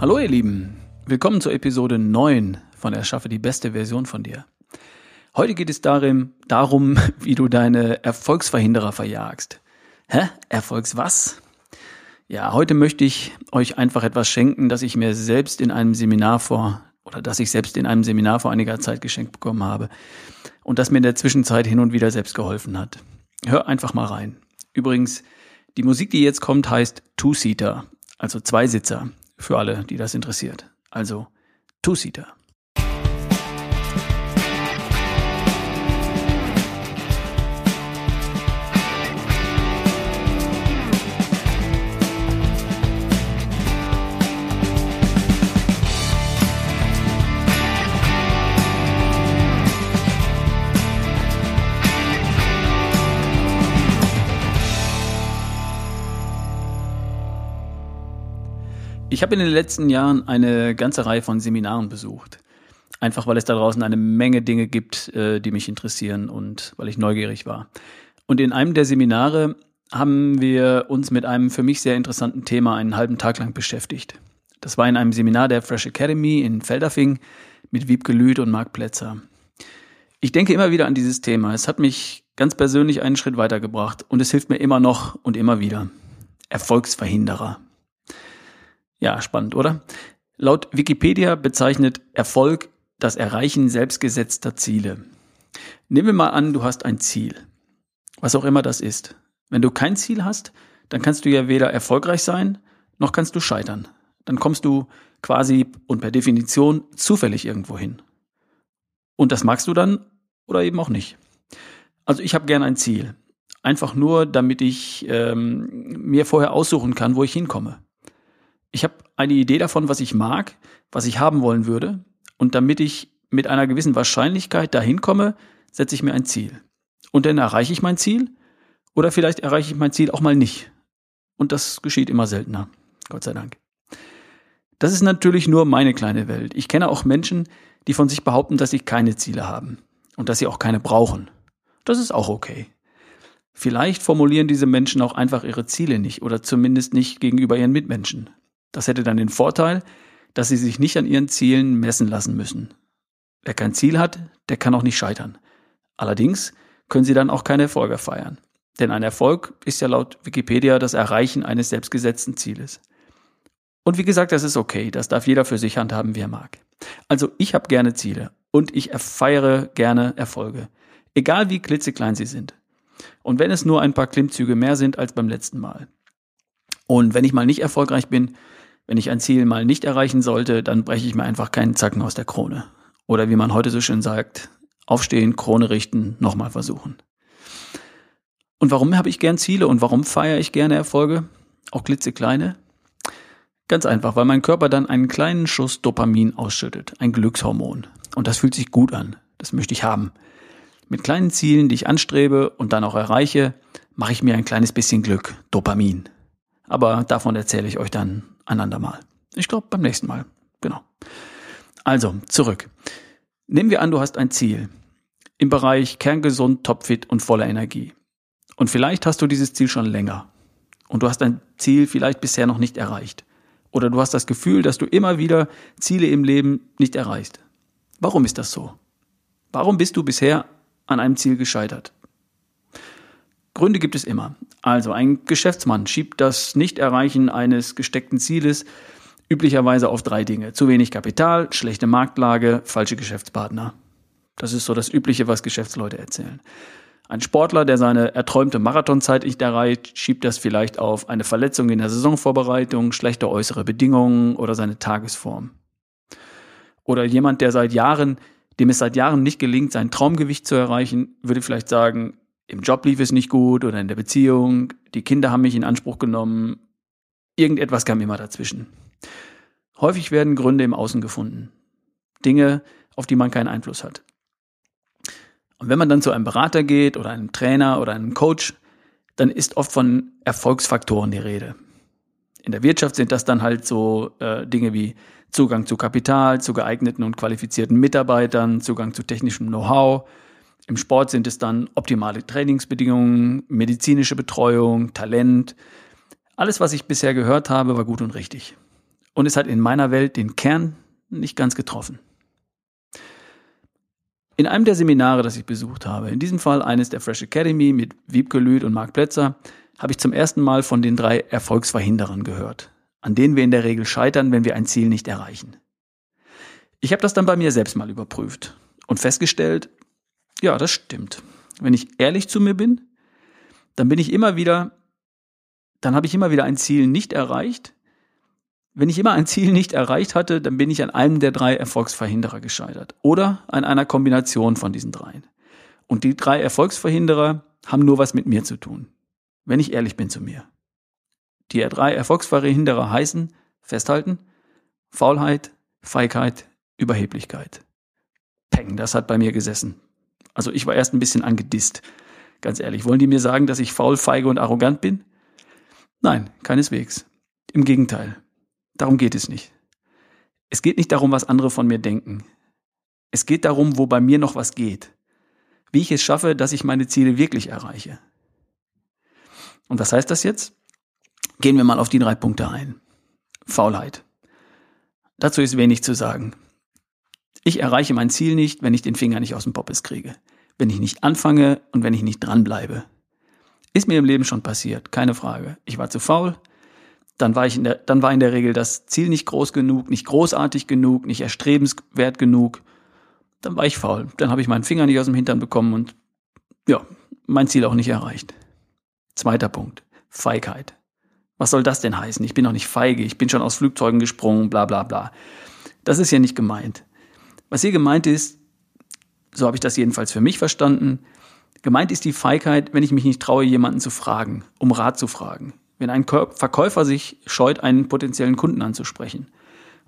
Hallo ihr Lieben, willkommen zur Episode 9 von Erschaffe die beste Version von dir. Heute geht es darum, darum, wie du deine Erfolgsverhinderer verjagst. Hä? Erfolgs was? Ja, heute möchte ich euch einfach etwas schenken, das ich mir selbst in einem Seminar vor oder das ich selbst in einem Seminar vor einiger Zeit geschenkt bekommen habe und das mir in der Zwischenzeit hin und wieder selbst geholfen hat. Hör einfach mal rein. Übrigens, die Musik, die jetzt kommt, heißt Two-Seater, also Zweisitzer, für alle, die das interessiert. Also Two-Seater. Ich habe in den letzten Jahren eine ganze Reihe von Seminaren besucht. Einfach weil es da draußen eine Menge Dinge gibt, äh, die mich interessieren und weil ich neugierig war. Und in einem der Seminare haben wir uns mit einem für mich sehr interessanten Thema einen halben Tag lang beschäftigt. Das war in einem Seminar der Fresh Academy in Feldafing mit Wiebke Lüth und Marc Plätzer. Ich denke immer wieder an dieses Thema. Es hat mich ganz persönlich einen Schritt weitergebracht und es hilft mir immer noch und immer wieder. Erfolgsverhinderer. Ja, spannend, oder? Laut Wikipedia bezeichnet Erfolg das Erreichen selbstgesetzter Ziele. Nehmen wir mal an, du hast ein Ziel. Was auch immer das ist. Wenn du kein Ziel hast, dann kannst du ja weder erfolgreich sein, noch kannst du scheitern. Dann kommst du quasi und per Definition zufällig irgendwo hin. Und das magst du dann oder eben auch nicht. Also ich habe gern ein Ziel. Einfach nur, damit ich ähm, mir vorher aussuchen kann, wo ich hinkomme ich habe eine Idee davon, was ich mag, was ich haben wollen würde. Und damit ich mit einer gewissen Wahrscheinlichkeit dahin komme, setze ich mir ein Ziel. Und dann erreiche ich mein Ziel oder vielleicht erreiche ich mein Ziel auch mal nicht. Und das geschieht immer seltener. Gott sei Dank. Das ist natürlich nur meine kleine Welt. Ich kenne auch Menschen, die von sich behaupten, dass sie keine Ziele haben und dass sie auch keine brauchen. Das ist auch okay. Vielleicht formulieren diese Menschen auch einfach ihre Ziele nicht oder zumindest nicht gegenüber ihren Mitmenschen. Das hätte dann den Vorteil, dass sie sich nicht an ihren Zielen messen lassen müssen. Wer kein Ziel hat, der kann auch nicht scheitern. Allerdings können sie dann auch keine Erfolge feiern. Denn ein Erfolg ist ja laut Wikipedia das Erreichen eines selbstgesetzten Zieles. Und wie gesagt, das ist okay, das darf jeder für sich handhaben, wie er mag. Also ich habe gerne Ziele und ich feiere gerne Erfolge, egal wie klitzeklein sie sind. Und wenn es nur ein paar Klimmzüge mehr sind als beim letzten Mal. Und wenn ich mal nicht erfolgreich bin, wenn ich ein Ziel mal nicht erreichen sollte, dann breche ich mir einfach keinen Zacken aus der Krone. Oder wie man heute so schön sagt, aufstehen, Krone richten, nochmal versuchen. Und warum habe ich gern Ziele und warum feiere ich gerne Erfolge? Auch klitzekleine? Ganz einfach, weil mein Körper dann einen kleinen Schuss Dopamin ausschüttet, ein Glückshormon. Und das fühlt sich gut an. Das möchte ich haben. Mit kleinen Zielen, die ich anstrebe und dann auch erreiche, mache ich mir ein kleines bisschen Glück, Dopamin. Aber davon erzähle ich euch dann einander mal. Ich glaube beim nächsten Mal. Genau. Also, zurück. Nehmen wir an, du hast ein Ziel im Bereich kerngesund, topfit und voller Energie. Und vielleicht hast du dieses Ziel schon länger. Und du hast dein Ziel vielleicht bisher noch nicht erreicht. Oder du hast das Gefühl, dass du immer wieder Ziele im Leben nicht erreichst. Warum ist das so? Warum bist du bisher an einem Ziel gescheitert? Gründe gibt es immer. Also ein Geschäftsmann schiebt das Nichterreichen eines gesteckten Zieles üblicherweise auf drei Dinge. Zu wenig Kapital, schlechte Marktlage, falsche Geschäftspartner. Das ist so das Übliche, was Geschäftsleute erzählen. Ein Sportler, der seine erträumte Marathonzeit nicht erreicht, schiebt das vielleicht auf eine Verletzung in der Saisonvorbereitung, schlechte äußere Bedingungen oder seine Tagesform. Oder jemand, der seit Jahren, dem es seit Jahren nicht gelingt, sein Traumgewicht zu erreichen, würde vielleicht sagen, im Job lief es nicht gut oder in der Beziehung, die Kinder haben mich in Anspruch genommen, irgendetwas kam immer dazwischen. Häufig werden Gründe im Außen gefunden. Dinge, auf die man keinen Einfluss hat. Und wenn man dann zu einem Berater geht oder einem Trainer oder einem Coach, dann ist oft von Erfolgsfaktoren die Rede. In der Wirtschaft sind das dann halt so äh, Dinge wie Zugang zu Kapital, zu geeigneten und qualifizierten Mitarbeitern, Zugang zu technischem Know-how, im Sport sind es dann optimale Trainingsbedingungen, medizinische Betreuung, Talent. Alles, was ich bisher gehört habe, war gut und richtig. und es hat in meiner Welt den Kern nicht ganz getroffen. In einem der Seminare, das ich besucht habe, in diesem Fall eines der Fresh Academy mit Wiebke Lüth und Marc Plätzer, habe ich zum ersten Mal von den drei Erfolgsverhinderern gehört, an denen wir in der Regel scheitern, wenn wir ein Ziel nicht erreichen. Ich habe das dann bei mir selbst mal überprüft und festgestellt, ja, das stimmt. Wenn ich ehrlich zu mir bin, dann bin ich immer wieder, dann habe ich immer wieder ein Ziel nicht erreicht. Wenn ich immer ein Ziel nicht erreicht hatte, dann bin ich an einem der drei Erfolgsverhinderer gescheitert oder an einer Kombination von diesen dreien. Und die drei Erfolgsverhinderer haben nur was mit mir zu tun, wenn ich ehrlich bin zu mir. Die drei Erfolgsverhinderer heißen, festhalten, Faulheit, Feigheit, Überheblichkeit. Peng, das hat bei mir gesessen. Also ich war erst ein bisschen angedisst. Ganz ehrlich, wollen die mir sagen, dass ich faul, feige und arrogant bin? Nein, keineswegs. Im Gegenteil. Darum geht es nicht. Es geht nicht darum, was andere von mir denken. Es geht darum, wo bei mir noch was geht. Wie ich es schaffe, dass ich meine Ziele wirklich erreiche. Und was heißt das jetzt? Gehen wir mal auf die drei Punkte ein. Faulheit. Dazu ist wenig zu sagen. Ich erreiche mein Ziel nicht, wenn ich den Finger nicht aus dem Poppes kriege. Wenn ich nicht anfange und wenn ich nicht dranbleibe. Ist mir im Leben schon passiert, keine Frage. Ich war zu faul, dann war, ich in der, dann war in der Regel das Ziel nicht groß genug, nicht großartig genug, nicht erstrebenswert genug. Dann war ich faul. Dann habe ich meinen Finger nicht aus dem Hintern bekommen und ja, mein Ziel auch nicht erreicht. Zweiter Punkt. Feigheit. Was soll das denn heißen? Ich bin doch nicht feige, ich bin schon aus Flugzeugen gesprungen, bla bla bla. Das ist ja nicht gemeint. Was hier gemeint ist, so habe ich das jedenfalls für mich verstanden, gemeint ist die Feigheit, wenn ich mich nicht traue, jemanden zu fragen, um Rat zu fragen. Wenn ein Verkäufer sich scheut, einen potenziellen Kunden anzusprechen.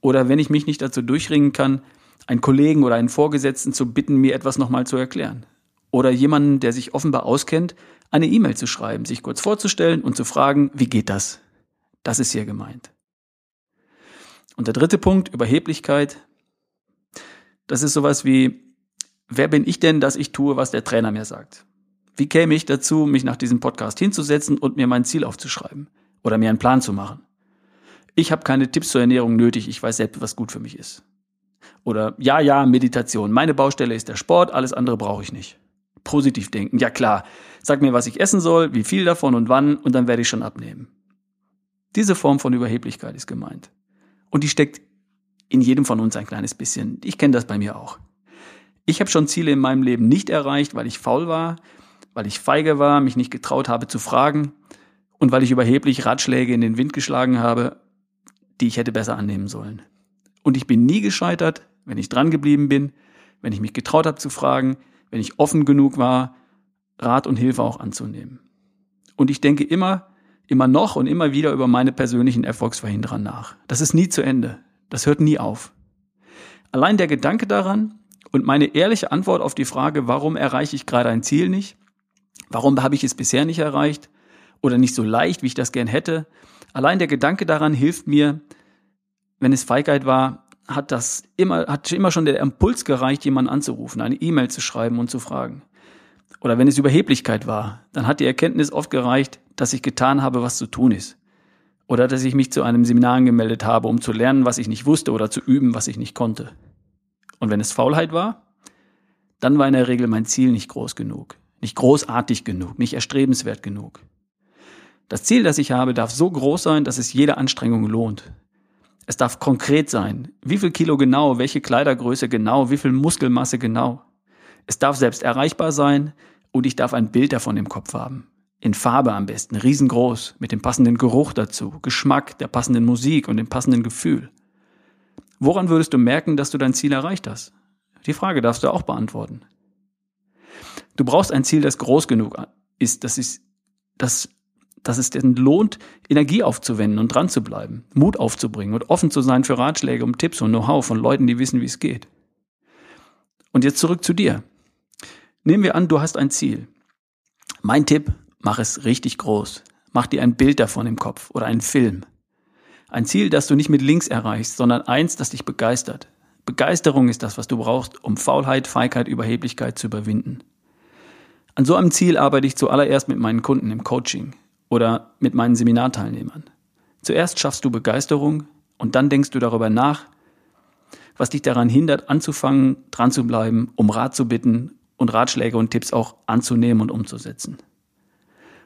Oder wenn ich mich nicht dazu durchringen kann, einen Kollegen oder einen Vorgesetzten zu bitten, mir etwas nochmal zu erklären. Oder jemanden, der sich offenbar auskennt, eine E-Mail zu schreiben, sich kurz vorzustellen und zu fragen, wie geht das? Das ist hier gemeint. Und der dritte Punkt, Überheblichkeit, das ist sowas wie, wer bin ich denn, dass ich tue, was der Trainer mir sagt? Wie käme ich dazu, mich nach diesem Podcast hinzusetzen und mir mein Ziel aufzuschreiben oder mir einen Plan zu machen? Ich habe keine Tipps zur Ernährung nötig, ich weiß selbst, was gut für mich ist. Oder ja, ja, Meditation. Meine Baustelle ist der Sport, alles andere brauche ich nicht. Positiv denken, ja klar. Sag mir, was ich essen soll, wie viel davon und wann, und dann werde ich schon abnehmen. Diese Form von Überheblichkeit ist gemeint. Und die steckt in jedem von uns ein kleines bisschen. Ich kenne das bei mir auch. Ich habe schon Ziele in meinem Leben nicht erreicht, weil ich faul war, weil ich feige war, mich nicht getraut habe zu fragen und weil ich überheblich Ratschläge in den Wind geschlagen habe, die ich hätte besser annehmen sollen. Und ich bin nie gescheitert, wenn ich dran geblieben bin, wenn ich mich getraut habe zu fragen, wenn ich offen genug war, Rat und Hilfe auch anzunehmen. Und ich denke immer, immer noch und immer wieder über meine persönlichen Erfolgsverhinderer nach. Das ist nie zu Ende. Das hört nie auf. Allein der Gedanke daran und meine ehrliche Antwort auf die Frage, warum erreiche ich gerade ein Ziel nicht? Warum habe ich es bisher nicht erreicht? Oder nicht so leicht, wie ich das gern hätte? Allein der Gedanke daran hilft mir, wenn es Feigheit war, hat das immer, hat immer schon der Impuls gereicht, jemanden anzurufen, eine E-Mail zu schreiben und zu fragen. Oder wenn es Überheblichkeit war, dann hat die Erkenntnis oft gereicht, dass ich getan habe, was zu tun ist. Oder dass ich mich zu einem Seminar angemeldet habe, um zu lernen, was ich nicht wusste oder zu üben, was ich nicht konnte. Und wenn es Faulheit war, dann war in der Regel mein Ziel nicht groß genug, nicht großartig genug, nicht erstrebenswert genug. Das Ziel, das ich habe, darf so groß sein, dass es jede Anstrengung lohnt. Es darf konkret sein. Wie viel Kilo genau, welche Kleidergröße genau, wie viel Muskelmasse genau. Es darf selbst erreichbar sein und ich darf ein Bild davon im Kopf haben. In Farbe am besten, riesengroß, mit dem passenden Geruch dazu, Geschmack, der passenden Musik und dem passenden Gefühl. Woran würdest du merken, dass du dein Ziel erreicht hast? Die Frage darfst du auch beantworten. Du brauchst ein Ziel, das groß genug ist, das ist, das, dass es denn lohnt, Energie aufzuwenden und dran zu bleiben, Mut aufzubringen und offen zu sein für Ratschläge und Tipps und Know-how von Leuten, die wissen, wie es geht. Und jetzt zurück zu dir. Nehmen wir an, du hast ein Ziel. Mein Tipp, Mach es richtig groß. Mach dir ein Bild davon im Kopf oder einen Film. Ein Ziel, das du nicht mit links erreichst, sondern eins, das dich begeistert. Begeisterung ist das, was du brauchst, um Faulheit, Feigheit, Überheblichkeit zu überwinden. An so einem Ziel arbeite ich zuallererst mit meinen Kunden im Coaching oder mit meinen Seminarteilnehmern. Zuerst schaffst du Begeisterung Und dann denkst du darüber nach, was dich daran hindert, anzufangen, dran zu bleiben, um Rat zu bitten und Ratschläge und Tipps auch anzunehmen und umzusetzen.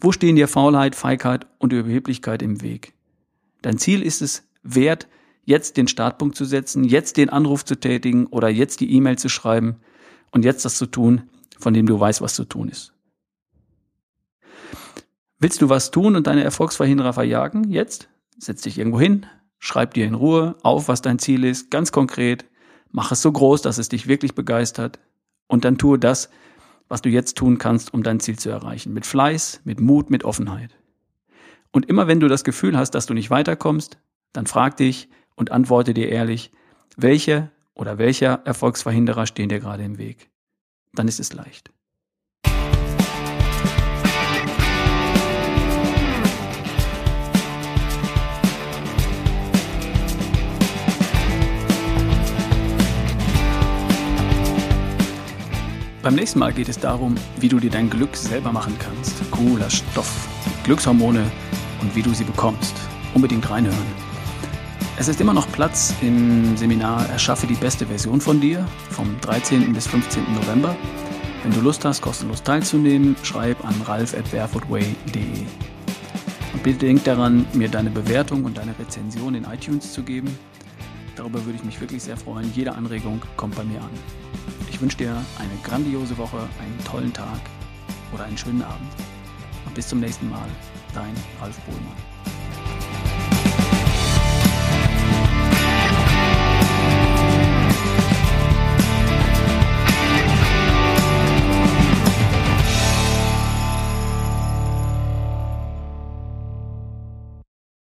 Wo stehen dir Faulheit, Feigheit und Überheblichkeit im Weg? Dein Ziel ist es wert, jetzt den Startpunkt zu setzen, jetzt den Anruf zu tätigen oder jetzt die E-Mail zu schreiben und jetzt das zu tun, von dem du weißt, was zu tun ist. Willst du was tun und deine Erfolgsverhinderer verjagen? Jetzt? Setz dich irgendwo hin, schreib dir in Ruhe auf, was dein Ziel ist, ganz konkret, mach es so groß, dass es dich wirklich begeistert und dann tue das, was du jetzt tun kannst, um dein Ziel zu erreichen. Mit Fleiß, mit Mut, mit Offenheit. Und immer wenn du das Gefühl hast, dass du nicht weiterkommst, dann frag dich und antworte dir ehrlich, welche oder welcher Erfolgsverhinderer stehen dir gerade im Weg. Dann ist es leicht. Beim nächsten Mal geht es darum, wie du dir dein Glück selber machen kannst. Cooler Stoff. Glückshormone und wie du sie bekommst. Unbedingt reinhören. Es ist immer noch Platz im Seminar Erschaffe die beste Version von dir vom 13. bis 15. November. Wenn du Lust hast, kostenlos teilzunehmen, schreib an ralf.barefootway.de. Und bitte denk daran, mir deine Bewertung und deine Rezension in iTunes zu geben. Darüber würde ich mich wirklich sehr freuen. Jede Anregung kommt bei mir an. Ich wünsche dir eine grandiose Woche, einen tollen Tag oder einen schönen Abend. Und bis zum nächsten Mal, dein Ralf Bohlmann.